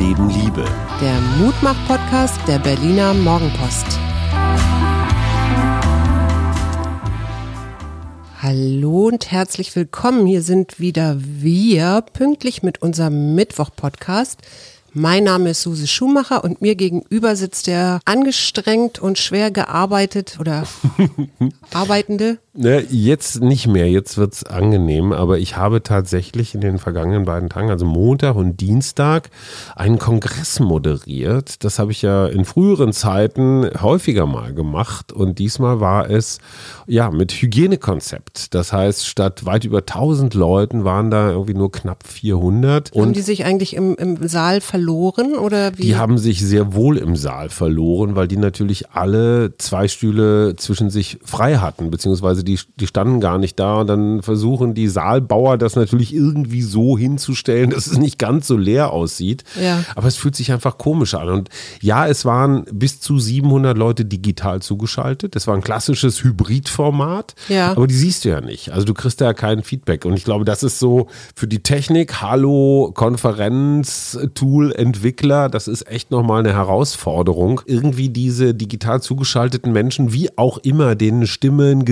Leben Liebe. Der Mutmach-Podcast der Berliner Morgenpost. Hallo und herzlich willkommen. Hier sind wieder wir, pünktlich mit unserem Mittwoch-Podcast. Mein Name ist Suse Schumacher und mir gegenüber sitzt der angestrengt und schwer gearbeitet oder arbeitende Ne, jetzt nicht mehr, jetzt wird's angenehm, aber ich habe tatsächlich in den vergangenen beiden Tagen, also Montag und Dienstag, einen Kongress moderiert. Das habe ich ja in früheren Zeiten häufiger mal gemacht und diesmal war es ja mit Hygienekonzept. Das heißt, statt weit über 1000 Leuten waren da irgendwie nur knapp 400. Haben die sich eigentlich im, im Saal verloren oder wie? Die haben sich sehr wohl im Saal verloren, weil die natürlich alle zwei Stühle zwischen sich frei hatten, beziehungsweise die, die standen gar nicht da und dann versuchen die Saalbauer das natürlich irgendwie so hinzustellen, dass es nicht ganz so leer aussieht. Ja. Aber es fühlt sich einfach komisch an. Und ja, es waren bis zu 700 Leute digital zugeschaltet. Es war ein klassisches Hybridformat. Ja. Aber die siehst du ja nicht. Also du kriegst da ja kein Feedback. Und ich glaube, das ist so für die Technik, Hallo, Konferenz, Tool, Entwickler, das ist echt nochmal eine Herausforderung. Irgendwie diese digital zugeschalteten Menschen, wie auch immer, denen Stimme, ein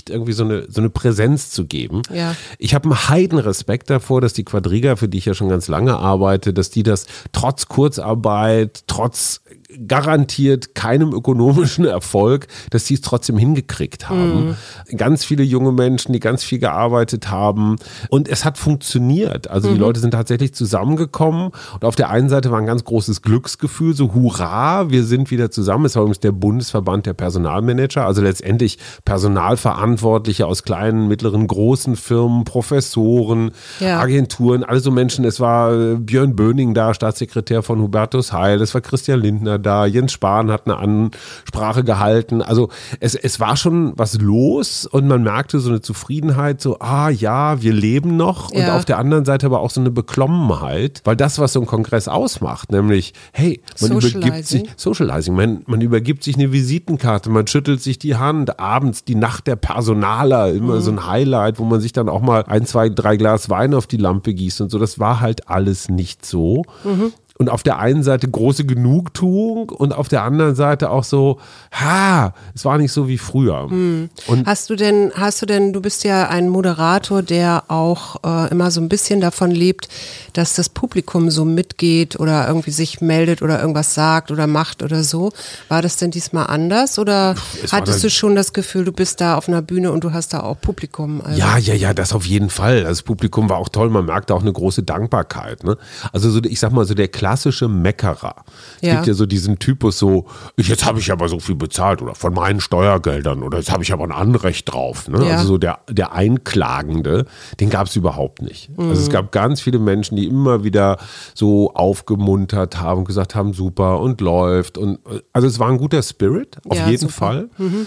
Gesicht, irgendwie so eine, so eine Präsenz zu geben. Ja. Ich habe einen Heidenrespekt davor, dass die Quadriga, für die ich ja schon ganz lange arbeite, dass die das trotz Kurzarbeit, trotz garantiert keinem ökonomischen Erfolg, dass die es trotzdem hingekriegt haben. Ganz viele junge Menschen, die ganz viel gearbeitet haben und es hat funktioniert. Also die Leute sind tatsächlich zusammengekommen und auf der einen Seite war ein ganz großes Glücksgefühl, so hurra, wir sind wieder zusammen. Es war übrigens der Bundesverband der Personalmanager, also letztendlich Personalverantwortliche aus kleinen, mittleren, großen Firmen, Professoren, Ja. Agenturen, alle so Menschen. Es war äh, Björn Böning da, Staatssekretär von Hubertus Heil, es war Christian Lindner da, Jens Spahn hat eine Ansprache gehalten. Also es, es war schon was los und man merkte so eine Zufriedenheit, so, ah ja, wir leben noch. Und Ja. auf der anderen Seite aber auch so eine Beklommenheit, weil das, was so ein Kongress ausmacht, nämlich, hey, man übergibt sich, Socializing. Socializing, man, man übergibt sich eine Visitenkarte, man schüttelt sich die Hand, abends die Nacht der Personaler, immer Mhm. so ein Highlight, wo man sich dann auch mal ein, zwei, drei Glas Wein auf die Lampe gießt und so. Das war halt alles nicht so. Mhm. Und auf der einen Seite große Genugtuung und auf der anderen Seite auch so, ha, es war nicht so wie früher. Mhm. Und Hast du denn, hast du denn, du bist ja ein Moderator, der auch äh, immer so ein bisschen davon lebt, dass das Publikum so mitgeht oder irgendwie sich meldet oder irgendwas sagt oder macht oder so. War das denn diesmal anders oder Es hattest du schon das Gefühl, du bist da auf einer Bühne und du hast da auch Publikum? Also, Ja, ja, ja, das auf jeden Fall. Das Publikum war auch toll. Man merkte auch eine große Dankbarkeit. Ne? Also so, ich sag mal so der klassische Meckerer. Es Ja. gibt ja so diesen Typus so, jetzt habe ich aber so viel bezahlt oder von meinen Steuergeldern oder jetzt habe ich aber ein Anrecht drauf. Ne? Ja. Also so der, der Einklagende, den gab es überhaupt nicht. Also Mhm. es gab ganz viele Menschen, die immer wieder so aufgemuntert haben, gesagt haben, super und läuft. Und also es war ein guter Spirit, auf Ja, jeden super. Mhm. Fall.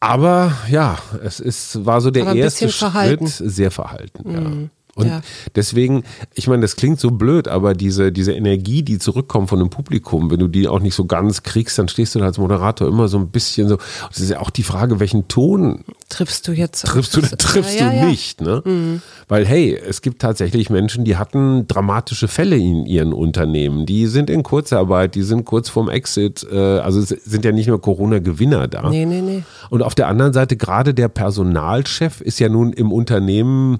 Aber ja, es ist, war so der erste. Mhm. Schritt, sehr verhalten, ja. Und Ja. deswegen, ich meine, das klingt so blöd, aber diese, diese Energie, die zurückkommt von dem Publikum, wenn du die auch nicht so ganz kriegst, dann stehst du da als Moderator immer so ein bisschen so. Das ist ja auch die Frage, welchen Ton triffst du jetzt? triffst du triffst ja, du ja. Mhm. nicht, ne? Weil hey, es gibt tatsächlich Menschen, die hatten dramatische Fälle in ihren Unternehmen. Die sind in Kurzarbeit, die sind kurz vorm Exit, äh, also sind ja nicht nur Corona-Gewinner da. Nee, nee, nee. Und auf der anderen Seite, gerade der Personalchef ist ja nun im Unternehmen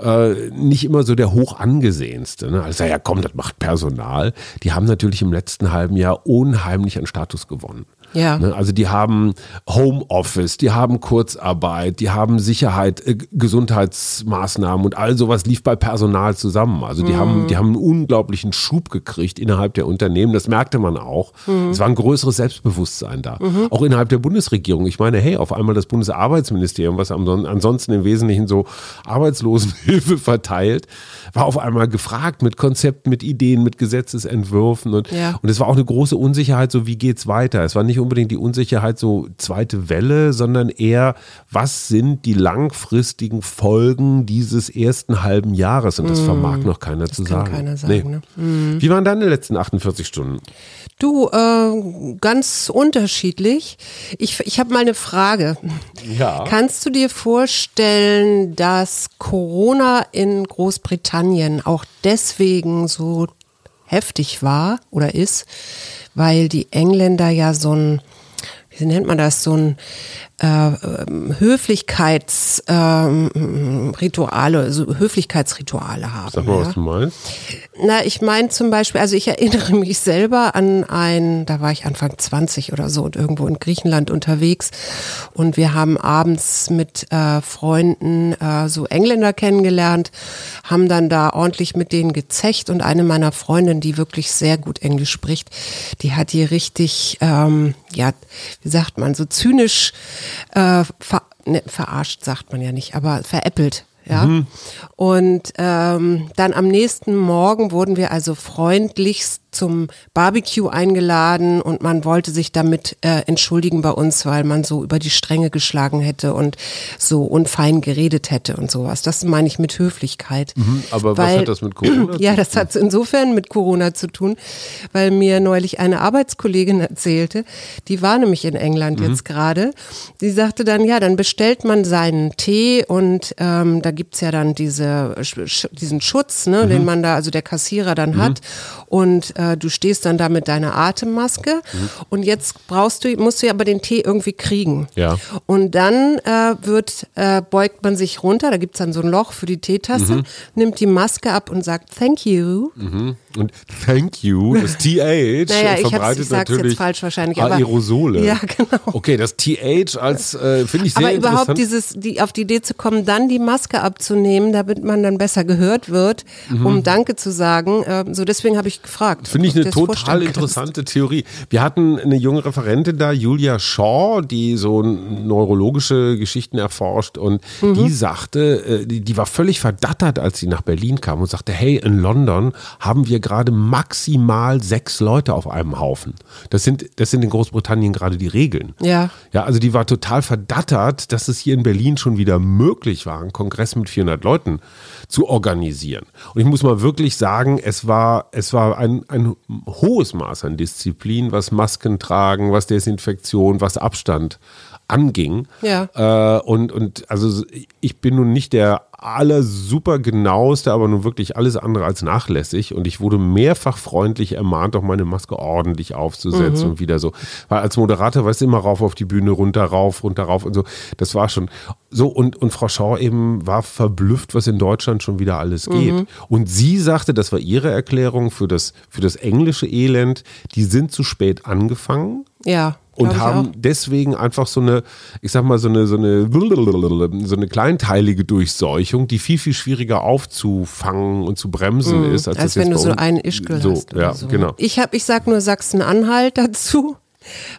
äh, nicht immer so der hoch angesehenste. Ne? Also ja, komm, das macht Personal. Die haben natürlich im letzten halben Jahr unheimlich an Status gewonnen. Ja. Ne? Also die haben Homeoffice, die haben Kurzarbeit, die haben Sicherheit, äh, Gesundheitsmaßnahmen und all sowas lief bei Personal zusammen. Also die haben, die haben einen unglaublichen Schub gekriegt innerhalb der Unternehmen. Das merkte man auch. Es war ein größeres Selbstbewusstsein da. Auch innerhalb der Bundesregierung. Ich meine, hey, auf einmal das Bundesarbeitsministerium, was ansonsten im Wesentlichen so Arbeitslosenhilfe verteilt, war auf einmal gefragt mit Konzepten, mit Ideen, mit Gesetzesentwürfen und, Ja. und es war auch eine große Unsicherheit, so wie geht's weiter. Es war nicht unbedingt die Unsicherheit so zweite Welle, sondern eher, was sind die langfristigen Folgen dieses ersten halben Jahres? Und das vermag noch keiner zu Mm. kann sagen. keiner sagen, ne? Wie waren deine letzten 48 Stunden? Du, äh, ganz unterschiedlich. Ich, ich habe mal eine Frage. Ja. Kannst du dir vorstellen, dass Corona in Großbritannien auch deswegen so heftig war oder ist, weil die Engländer ja so ein, wie nennt man das, so ein äh, Höflichkeitsrituale, ähm, also Höflichkeitsrituale haben. Sag mal, ja. was du meinst. Na, ich meine zum Beispiel, also ich erinnere mich selber an ein, da war ich Anfang 20 oder so und irgendwo in Griechenland unterwegs und wir haben abends mit äh, Freunden äh, so Engländer kennengelernt, haben dann da ordentlich mit denen gezecht und eine meiner Freundinnen, die wirklich sehr gut Englisch spricht, die hat hier richtig, ähm, ja, wie sagt man, so zynisch äh, ver, ne, verarscht, sagt man ja nicht, aber veräppelt. Ja. Mhm. Und ähm, dann am nächsten Morgen wurden wir also freundlichst zum Barbecue eingeladen und man wollte sich damit äh, entschuldigen bei uns, weil man so über die Stränge geschlagen hätte und so unfein geredet hätte und sowas. Das meine ich mit Höflichkeit. Mhm, aber weil, was hat das mit Corona zu tun? Ja, das hat insofern mit Corona zu tun, weil mir neulich eine Arbeitskollegin erzählte, die war nämlich in England mhm. jetzt gerade. Die sagte dann, ja, dann bestellt man seinen Tee und ähm, da gibt's ja dann diese, diesen Schutz, ne, mhm. den man da, also der Kassierer dann mhm. hat. Und äh, äh, du stehst dann da mit deiner Atemmaske mhm. und jetzt brauchst du, musst du ja aber den Tee irgendwie kriegen. Ja. Und dann äh, wird, äh, beugt man sich runter, da gibt es dann so ein Loch für die Teetasse, mhm. nimmt die Maske ab und sagt Thank you. Mhm. Und Thank you, das TH naja, verbreitet ich natürlich jetzt falsch wahrscheinlich, Aerosole. ja, genau. Okay, das TH als äh, finde ich sehr aber überhaupt dieses, die, auf die Idee zu kommen, dann die Maske abzunehmen, damit man dann besser gehört wird, mhm. um Danke zu sagen. Äh, so deswegen habe ich gefragt. Finde ich eine total interessante Theorie. Wir hatten eine junge Referentin da, Julia Shaw, die so neurologische Geschichten erforscht und mhm. die sagte, äh, die, die war völlig verdattert, als sie nach Berlin kam und sagte, hey, in London haben wir gerade maximal sechs Leute auf einem Haufen. Das sind, das sind in Großbritannien gerade die Regeln. Ja. Ja, also die war total verdattert, dass es hier in Berlin schon wieder möglich war, einen Kongress mit 400 Leuten zu organisieren. Und ich muss mal wirklich sagen, es war, es war ein, ein hohes Maß an Disziplin, was Masken tragen, was Desinfektion, was Abstand anging. Ja. Äh, und, und also ich bin nun nicht der aller super genaueste, aber nun wirklich alles andere als nachlässig. Und ich wurde mehrfach freundlich ermahnt, doch meine Maske ordentlich aufzusetzen mhm. und wieder so. Weil als Moderator weißt du immer rauf auf die Bühne, runter, rauf, runter, rauf und so. Das war schon so. Und, und Frau Schau eben war verblüfft, was in Deutschland schon wieder alles geht. Mhm. Und sie sagte, das war ihre Erklärung für das, für das englische Elend, die sind zu spät angefangen. Ja und haben deswegen einfach so eine, ich sag mal, so eine, so eine, so eine kleinteilige Durchseuchung, die viel, viel schwieriger aufzufangen und zu bremsen mm, ist. Als, als wenn du so einen Ischgl so, hast. Ja, so. genau. Ich, hab, ich sag nur Sachsen-Anhalt dazu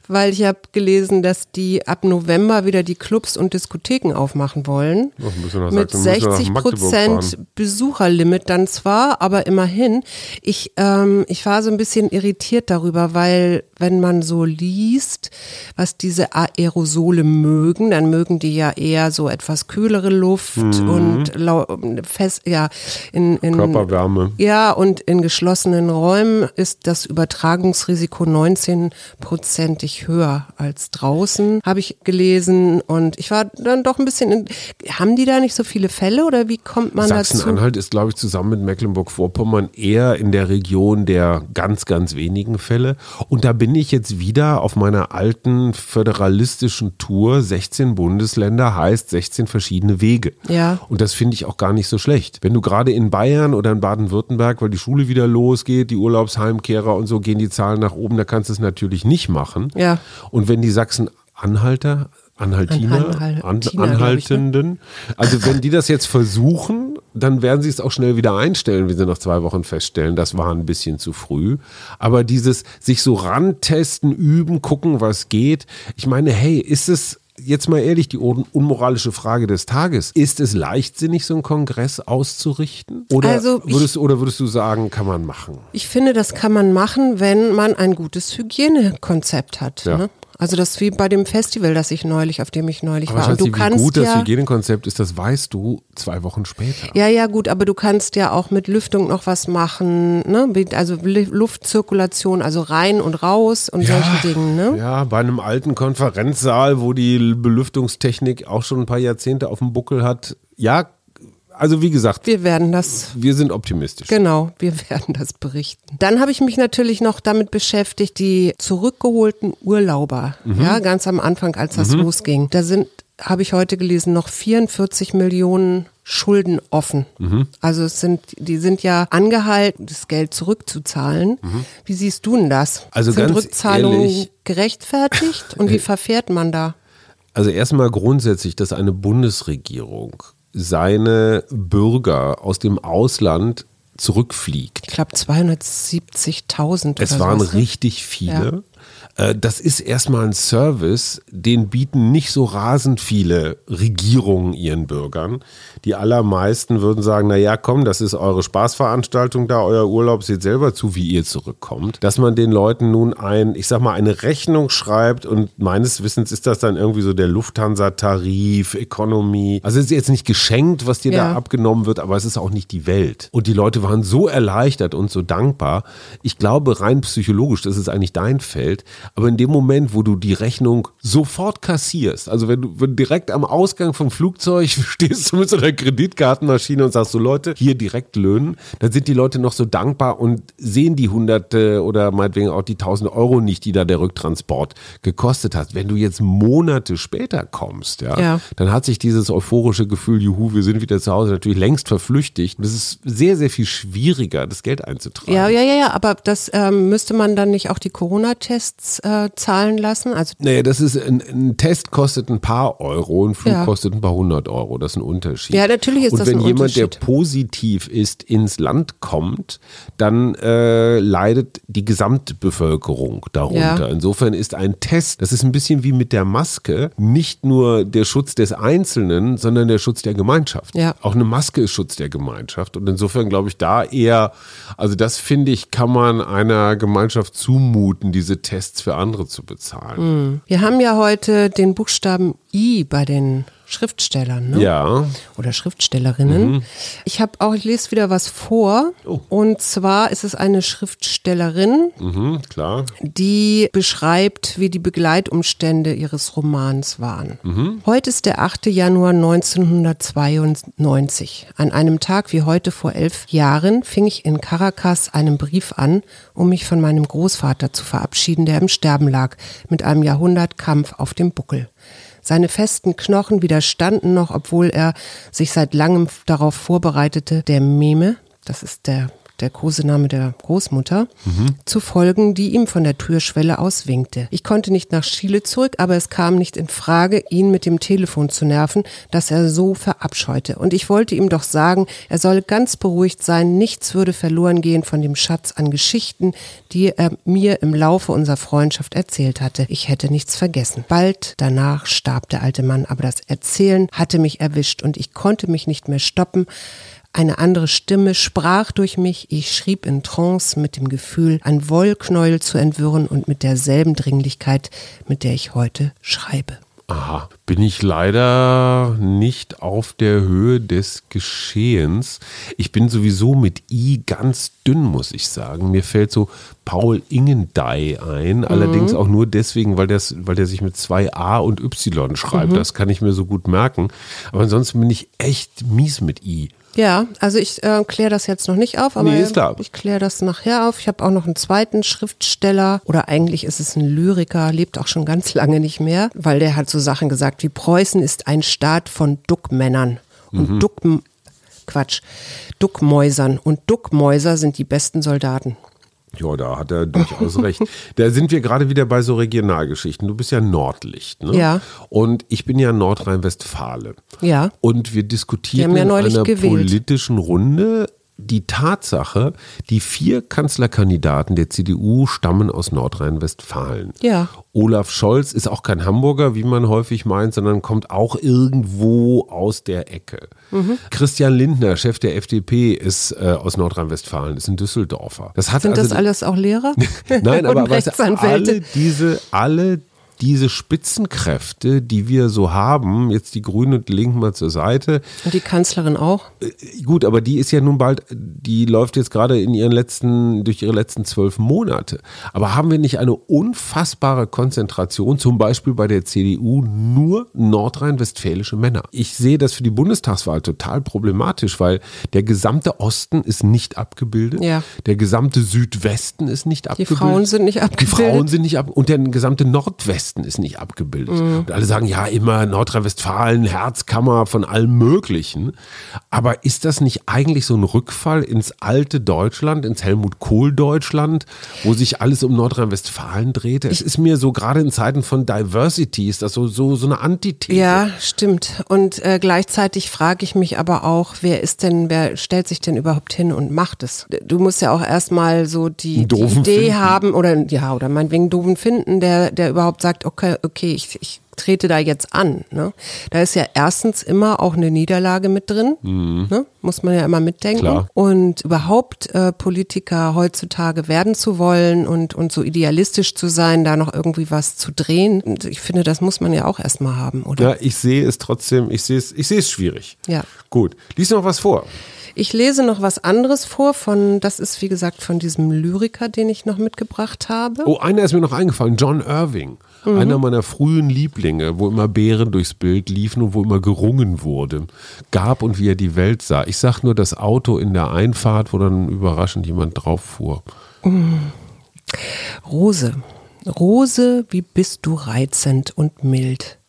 weil ich habe gelesen, dass die ab November wieder die Clubs und Diskotheken aufmachen wollen. Ach, mit 60 Prozent Besucherlimit dann zwar, aber immerhin. Ich, ähm, ich war so ein bisschen irritiert darüber, weil wenn man so liest, was diese Aerosole mögen, dann mögen die ja eher so etwas kühlere Luft mhm. und fest, ja, in, in Körperwärme. Ja, und in geschlossenen Räumen ist das Übertragungsrisiko 19 Prozent prozentig höher als draußen, habe ich gelesen. Und ich war dann doch ein bisschen, in, haben die da nicht so viele Fälle oder wie kommt man dazu? Sachsen-Anhalt ist, glaube ich, zusammen mit Mecklenburg-Vorpommern eher in der Region der ganz, ganz wenigen Fälle. Und da bin ich jetzt wieder auf meiner alten föderalistischen Tour. 16 Bundesländer heißt 16 verschiedene Wege. Ja. Und das finde ich auch gar nicht so schlecht. Wenn du gerade in Bayern oder in Baden-Württemberg, weil die Schule wieder losgeht, die Urlaubsheimkehrer und so, gehen die Zahlen nach oben, da kannst du es natürlich nicht machen. Ja. Und wenn die Sachsen-Anhalter, Anhaltiner, Anhal An Anhaltenden. Ich, ne? Also wenn die das jetzt versuchen, dann werden sie es auch schnell wieder einstellen, wenn sie nach zwei Wochen feststellen, das war ein bisschen zu früh. Aber dieses sich so rantesten, üben, gucken, was geht. Ich meine, hey, ist es jetzt mal ehrlich, die unmoralische Frage des Tages. Ist es leichtsinnig, so einen Kongress auszurichten? Oder, also würdest, ich, oder würdest du sagen, kann man machen? Ich finde, das kann man machen, wenn man ein gutes Hygienekonzept hat. Ja. Ne? Also das ist wie bei dem Festival, das ich neulich, auf dem ich neulich aber war. Und du wie kannst gut ja, das Hygienekonzept ist, das weißt du zwei Wochen später. Ja, ja, gut, aber du kannst ja auch mit Lüftung noch was machen, ne? Also Luftzirkulation, also rein und raus und ja, solchen Dingen, ne? Ja, bei einem alten Konferenzsaal, wo die Belüftungstechnik auch schon ein paar Jahrzehnte auf dem Buckel hat, ja, also wie gesagt, Wir werden das wir sind optimistisch. Genau, wir werden das berichten. Dann habe ich mich natürlich noch damit beschäftigt, die zurückgeholten Urlauber, ja, ganz am Anfang, als das losging. Da sind, habe ich heute gelesen, noch 44 Millionen Schulden offen. Also es sind, die sind ja angehalten, das Geld zurückzuzahlen. Wie siehst du denn das? Also sind ganz Rückzahlungen ehrlich- gerechtfertigt und wie verfährt man da? Also erstmal grundsätzlich, dass eine Bundesregierung seine Bürger aus dem Ausland zurückfliegt. Ich glaube 270.000 Es waren sowas, ne? richtig viele. Äh, Das ist erstmal ein Service, den bieten nicht so rasend viele Regierungen ihren Bürgern. Die allermeisten würden sagen, na ja, komm, das ist eure Spaßveranstaltung da, euer Urlaub, seht selber zu, wie ihr zurückkommt. Dass man den Leuten nun ein, ich sag mal, eine Rechnung schreibt und meines Wissens ist das dann irgendwie so der Lufthansa-Tarif, Economy. Also es ist jetzt nicht geschenkt, was dir Ja. da abgenommen wird, aber es ist auch nicht die Welt. Und die Leute waren so erleichtert und so dankbar. Ich glaube, rein psychologisch, das ist eigentlich dein Feld, aber in dem Moment, wo du die Rechnung sofort kassierst, also wenn du, wenn direkt am Ausgang vom Flugzeug stehst du mit so einer Kreditkartenmaschine und sagst so Leute, hier direkt löhnen, dann sind die Leute noch so dankbar und sehen die hunderte oder meinetwegen auch die tausend Euro nicht, die da der Rücktransport gekostet hat. Wenn du jetzt Monate später kommst, ja, Ja. dann hat sich dieses euphorische Gefühl, juhu, wir sind wieder zu Hause, natürlich längst verflüchtigt. Es ist sehr, sehr viel schwieriger, das Geld einzutragen. Ja, ja, ja, ja, aber das ähm, müsste man dann nicht auch die Corona-Tests äh, zahlen lassen? Also Naja, das ist ein, ein Test kostet ein paar Euro, ein Flug Ja. kostet ein paar hundert Euro. Das ist ein Unterschied. Ja, natürlich ist Und das wenn ein jemand, der positiv ist, ins Land kommt, dann äh, leidet die Gesamtbevölkerung darunter. Ja. Insofern ist ein Test, das ist ein bisschen wie mit der Maske, nicht nur der Schutz des Einzelnen, sondern der Schutz der Gemeinschaft. Ja. Auch eine Maske ist Schutz der Gemeinschaft. Und insofern glaube ich da eher, also das finde ich, kann man einer Gemeinschaft zumuten, diese Tests für andere zu bezahlen. wir haben ja heute den Buchstaben I bei den Schriftstellern, ne? Ja. Oder Schriftstellerinnen. Ich habe auch, ich lese wieder was vor. Oh. Und zwar ist es eine Schriftstellerin, Mhm, klar. die beschreibt, wie die Begleitumstände ihres Romans waren. Heute ist der 8. Januar 1992. An einem Tag wie heute vor elf Jahren fing ich in Caracas einen Brief an, um mich von meinem Großvater zu verabschieden, der im Sterben lag, mit einem Jahrhundertkampf auf dem Buckel. Seine festen Knochen widerstanden noch, obwohl er sich seit langem darauf vorbereitete, der Meme, das ist der, der Kosename der Großmutter, zu folgen, die ihm von der Türschwelle aus winkte. Ich konnte nicht nach Chile zurück, aber es kam nicht in Frage, ihn mit dem Telefon zu nerven, das er so verabscheute. Und ich wollte ihm doch sagen, er solle ganz beruhigt sein, nichts würde verloren gehen von dem Schatz an Geschichten, die er mir im Laufe unserer Freundschaft erzählt hatte. Ich hätte nichts vergessen. Bald danach starb der alte Mann, aber das Erzählen hatte mich erwischt und ich konnte mich nicht mehr stoppen. Eine andere Stimme sprach durch mich, ich schrieb in Trance mit dem Gefühl, ein Wollknäuel zu entwirren und mit derselben Dringlichkeit, mit der ich heute schreibe. Aha, bin ich leider nicht auf der Höhe des Geschehens. Ich bin sowieso mit I ganz dünn, muss ich sagen. Mir fällt so Paul Ingendey ein, allerdings auch nur deswegen, weil, das, weil der sich mit zwei A und Y schreibt. Das kann ich mir so gut merken. Aber ansonsten bin ich echt mies mit I. Ja, also ich äh, kläre das jetzt noch nicht auf, aber Nee, ist klar. ich kläre das nachher auf. Ich habe auch noch einen zweiten Schriftsteller oder eigentlich ist es ein Lyriker, lebt auch schon ganz lange nicht mehr, weil der hat so Sachen gesagt wie Preußen ist ein Staat von Duckmännern und Mhm. Duck Quatsch, Duckmäusern und Duckmäuser sind die besten Soldaten. Ja, da hat er durchaus recht. Da sind wir gerade wieder bei so Regionalgeschichten. Du bist ja Nordlicht, ne? Ja. Und ich bin ja Nordrhein-Westfalen. Ja. Und wir diskutierten Wir ja in einer gewählt. politischen Runde die Tatsache, die vier Kanzlerkandidaten der CDU stammen aus Nordrhein-Westfalen. Ja. Olaf Scholz ist auch kein Hamburger, wie man häufig meint, sondern kommt auch irgendwo aus der Ecke. Mhm. Christian Lindner, Chef der FDP, ist äh, aus Nordrhein-Westfalen, ist ein Düsseldorfer. Das Sind also das alles auch Lehrer? Nein, Und aber weißt alle diese, alle diese Spitzenkräfte, die wir so haben, jetzt die Grünen und die Linken mal zur Seite. Und die Kanzlerin auch? Äh, gut, aber die ist ja nun bald, die läuft jetzt gerade in ihren letzten, durch ihre letzten zwölf Monate. Aber haben wir nicht eine unfassbare Konzentration, zum Beispiel bei der CDU, nur nordrhein-westfälische Männer? Ich sehe das für die Bundestagswahl total problematisch, weil der gesamte Osten ist nicht abgebildet. Ja. Der gesamte Südwesten ist nicht Die abgebildet. Frauen sind nicht Die abgebildet. Frauen sind nicht ab und der gesamte Nordwesten ist nicht abgebildet. Mhm. Und alle sagen ja immer Nordrhein-Westfalen, Herzkammer von allem Möglichen. Aber ist das nicht eigentlich so ein Rückfall ins alte Deutschland, ins Helmut Kohl Deutschland, wo sich alles um Nordrhein-Westfalen drehte? Es ist mir so gerade in Zeiten von Diversity ist das so so so eine Antithese. Ja, stimmt. Und äh, gleichzeitig frage ich mich aber auch, wer ist denn, wer stellt sich denn überhaupt hin und macht es? Du musst ja auch erstmal so die, die Idee finden. haben oder ja, oder meinetwegen doofen finden, der, der überhaupt sagt, okay, okay, ich, ich trete da jetzt an. Ne? Da ist ja erstens immer auch eine Niederlage mit drin, ne? muss man ja immer mitdenken. Mhm. Klar. Und überhaupt äh, Politiker heutzutage werden zu wollen und, und so idealistisch zu sein, da noch irgendwie was zu drehen, und ich finde, das muss man ja auch erstmal haben, oder? Ja, ich sehe es trotzdem, ich sehe es, ich sehe es schwierig. Ja. Gut. Lies noch was vor. Ich lese noch was anderes vor von, das ist wie gesagt von diesem Lyriker, den ich noch mitgebracht habe. Oh, einer ist mir noch eingefallen, John Irving. Mhm. Einer meiner frühen Lieblinge, wo immer Bären durchs Bild liefen und wo immer gerungen wurde. Gab und wie er die Welt sah. Ich sag nur das Auto in der Einfahrt, wo dann überraschend jemand drauf fuhr. Rose, Rose, wie bist du reizend und mild.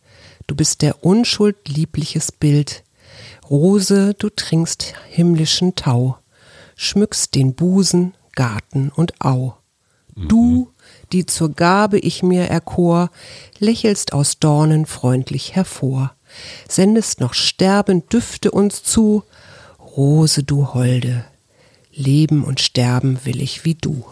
Du bist der Unschuld liebliches Bild. Rose, du trinkst himmlischen Tau, schmückst den Busen, Garten und Au. Du, die zur Gabe ich mir erkor, lächelst aus Dornen freundlich hervor, sendest noch sterbend Düfte uns zu. Rose, du Holde, leben und sterben will ich wie du.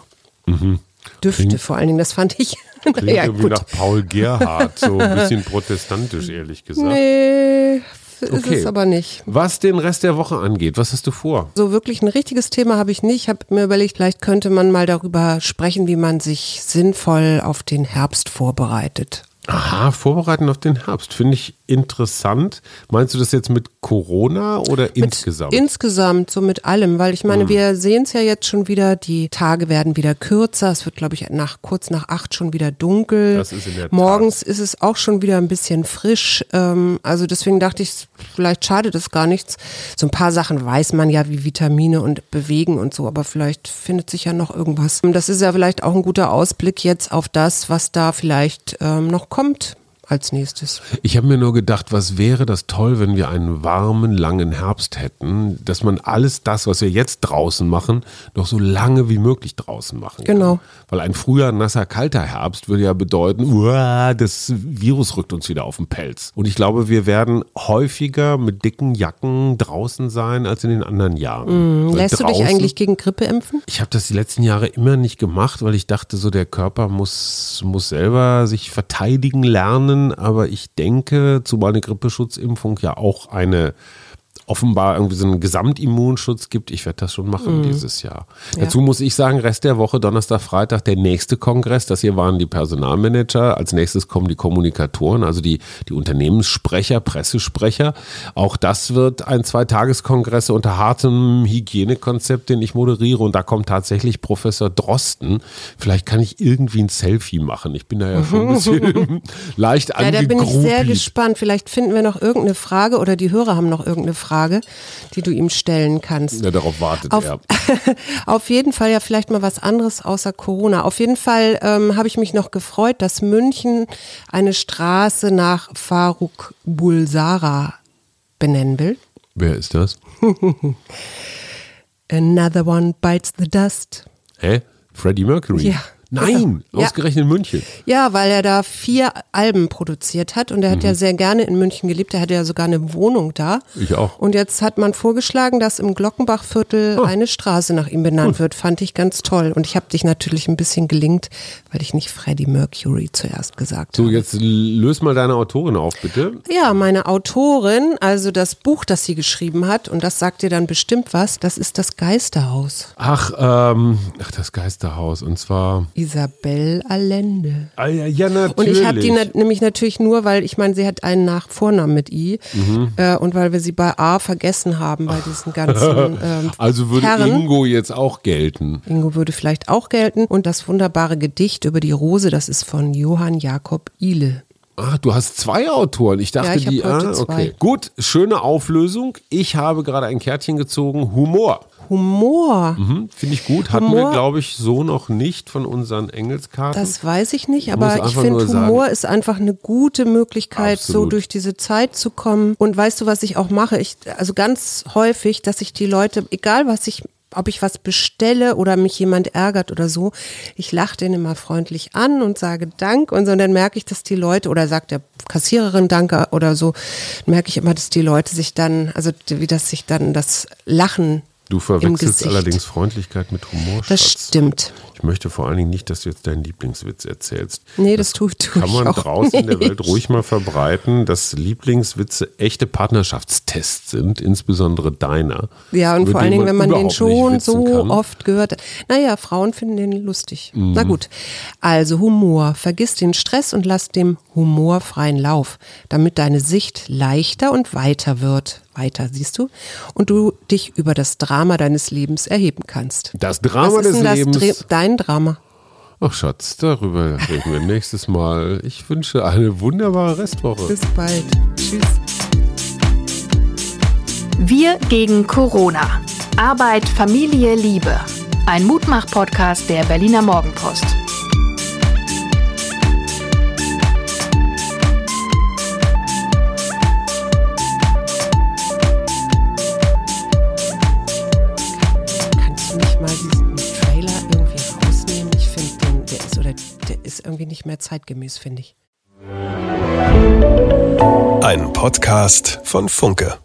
Düfte Klingt- vor allen Dingen, das fand ich. Klingt naja, irgendwie gut. nach Paul Gerhardt, so ein bisschen protestantisch, ehrlich gesagt. Nee, ist Okay. es aber nicht. Was den Rest der Woche angeht, was hast du vor? So wirklich ein richtiges Thema habe ich nicht. Ich habe mir überlegt, vielleicht könnte man mal darüber sprechen, wie man sich sinnvoll auf den Herbst vorbereitet. Aha, vorbereiten auf den Herbst. Finde ich interessant. Meinst du das jetzt mit Corona oder insgesamt? Insgesamt, so mit allem, weil ich meine, Hm. wir sehen es ja jetzt schon wieder, die Tage werden wieder kürzer, es wird, glaube ich, nach kurz nach acht schon wieder dunkel. Das ist in der Tat. Morgens ist es auch schon wieder ein bisschen frisch. Ähm, also deswegen dachte ich, vielleicht schadet es gar nichts. So ein paar Sachen weiß man ja, wie Vitamine und Bewegen und so, aber vielleicht findet sich ja noch irgendwas. Das ist ja vielleicht auch ein guter Ausblick jetzt auf das, was da vielleicht ähm, noch kommt kommt als nächstes. Ich habe mir nur gedacht, was wäre das toll, wenn wir einen warmen, langen Herbst hätten, dass man alles das, was wir jetzt draußen machen, noch so lange wie möglich draußen machen kann. Genau. Weil ein früher, nasser, kalter Herbst würde ja bedeuten, uah, das Virus rückt uns wieder auf den Pelz. Und ich glaube, wir werden häufiger mit dicken Jacken draußen sein als in den anderen Jahren. Hm, Lässt du dich draußen- eigentlich gegen Grippe impfen? ich habe das die letzten Jahre immer nicht gemacht, weil ich dachte, so der Körper muss, muss selber sich verteidigen lernen. Aber ich denke, zumal eine Grippeschutzimpfung ja auch eine offenbar irgendwie so einen Gesamtimmunschutz gibt. Ich werde das schon machen dieses Jahr. Ja. Dazu muss ich sagen, Rest der Woche, Donnerstag, Freitag, der nächste Kongress. Das hier waren die Personalmanager. Als nächstes kommen die Kommunikatoren, also die, die Unternehmenssprecher, Pressesprecher. Auch das wird ein Zweitageskongress unter hartem Hygienekonzept, den ich moderiere. Und da kommt tatsächlich Professor Drosten. Vielleicht kann ich irgendwie ein Selfie machen. Ich bin da ja schon ein bisschen leicht Ja, da bin ich sehr gespannt. Vielleicht finden wir noch irgendeine Frage oder die Hörer haben noch irgendeine Frage, die du ihm stellen kannst. Ja, darauf wartet Auf, er. auf jeden Fall ja vielleicht mal was anderes außer Corona. Auf jeden Fall ähm, habe ich mich noch gefreut, dass München eine Straße nach Faruk Bulsara benennen will. Wer ist das? Another one bites the dust. Hä? Freddie Mercury? Ja. Nein, Ja. ausgerechnet in München. Ja, weil er da vier Alben produziert hat und er hat ja sehr gerne in München gelebt. Er hatte ja sogar eine Wohnung da. Ich auch. Und jetzt hat man vorgeschlagen, dass im Glockenbachviertel eine Straße nach ihm benannt wird. Fand ich ganz toll. Und ich habe dich natürlich ein bisschen gelingt, weil ich nicht Freddie Mercury zuerst gesagt So, habe. jetzt löse mal deine Autorin auf, bitte. Ja, meine Autorin, also das Buch, das sie geschrieben hat, und das sagt dir dann bestimmt was, das ist das Geisterhaus. Ach, ähm, ach, das Geisterhaus. Und zwar, Isabel Allende. Ah, ja, ja, natürlich. Und ich habe die na nämlich natürlich nur, weil ich meine, sie hat einen Nach Vornamen mit I Mhm. äh, und weil wir sie bei A vergessen haben bei diesen ganzen ähm, also würde Herren. Ingo jetzt auch gelten. Ingo würde vielleicht auch gelten. Und das wunderbare Gedicht über die Rose, das ist von Johann Jakob Ihle. Ah, du hast zwei Autoren. Ich dachte, Ja, ich die. heute ah, zwei. okay. Gut, schöne Auflösung. Ich habe gerade ein Kärtchen gezogen. Humor. Humor. Hm, Finde ich gut. Hatten Humor- wir, glaube ich, so noch nicht von unseren Engelskarten. Das weiß ich nicht, aber ich finde, nur sagen- Humor ist einfach eine gute Möglichkeit, so Absolut. durch diese Zeit zu kommen. Und weißt du, was ich auch mache? Ich, also ganz häufig, dass ich die Leute, egal was ich ob ich was bestelle oder mich jemand ärgert oder so, ich lache den immer freundlich an und sage Dank und so, und dann merke ich, dass die Leute oder sagt der Kassiererin Danke oder so, merke ich immer, dass die Leute sich dann, also wie das sich dann das Lachen du verwechselst allerdings Freundlichkeit mit Humor. Das Schatz. stimmt. Ich möchte vor allen Dingen nicht, dass du jetzt deinen Lieblingswitz erzählst. Nee, das tue tu Kann man draußen in der Welt ruhig mal verbreiten, dass Lieblingswitze echte Partnerschaftstests sind, insbesondere deiner. Ja, und vor allen Dingen, wenn man den schon so kann. Mhm. oft gehört hat. Naja, Frauen finden den lustig. Na gut. Also Humor. Vergiss den Stress und lass dem Humor freien Lauf, damit deine Sicht leichter und weiter wird. Weiter, siehst du? Und du dich über das Drama deines Lebens erheben kannst. Das Drama Was ist des denn das Lebens. Dre- dein Drama? Ach Schatz, darüber reden wir nächstes Mal. Ich wünsche eine wunderbare Restwoche. Bis bald. Tschüss. Wir gegen Corona. Arbeit, Familie, Liebe. Ein Mutmach-Podcast der Berliner Morgenpost. Irgendwie nicht mehr zeitgemäß, finde ich. Ein Podcast von Funke.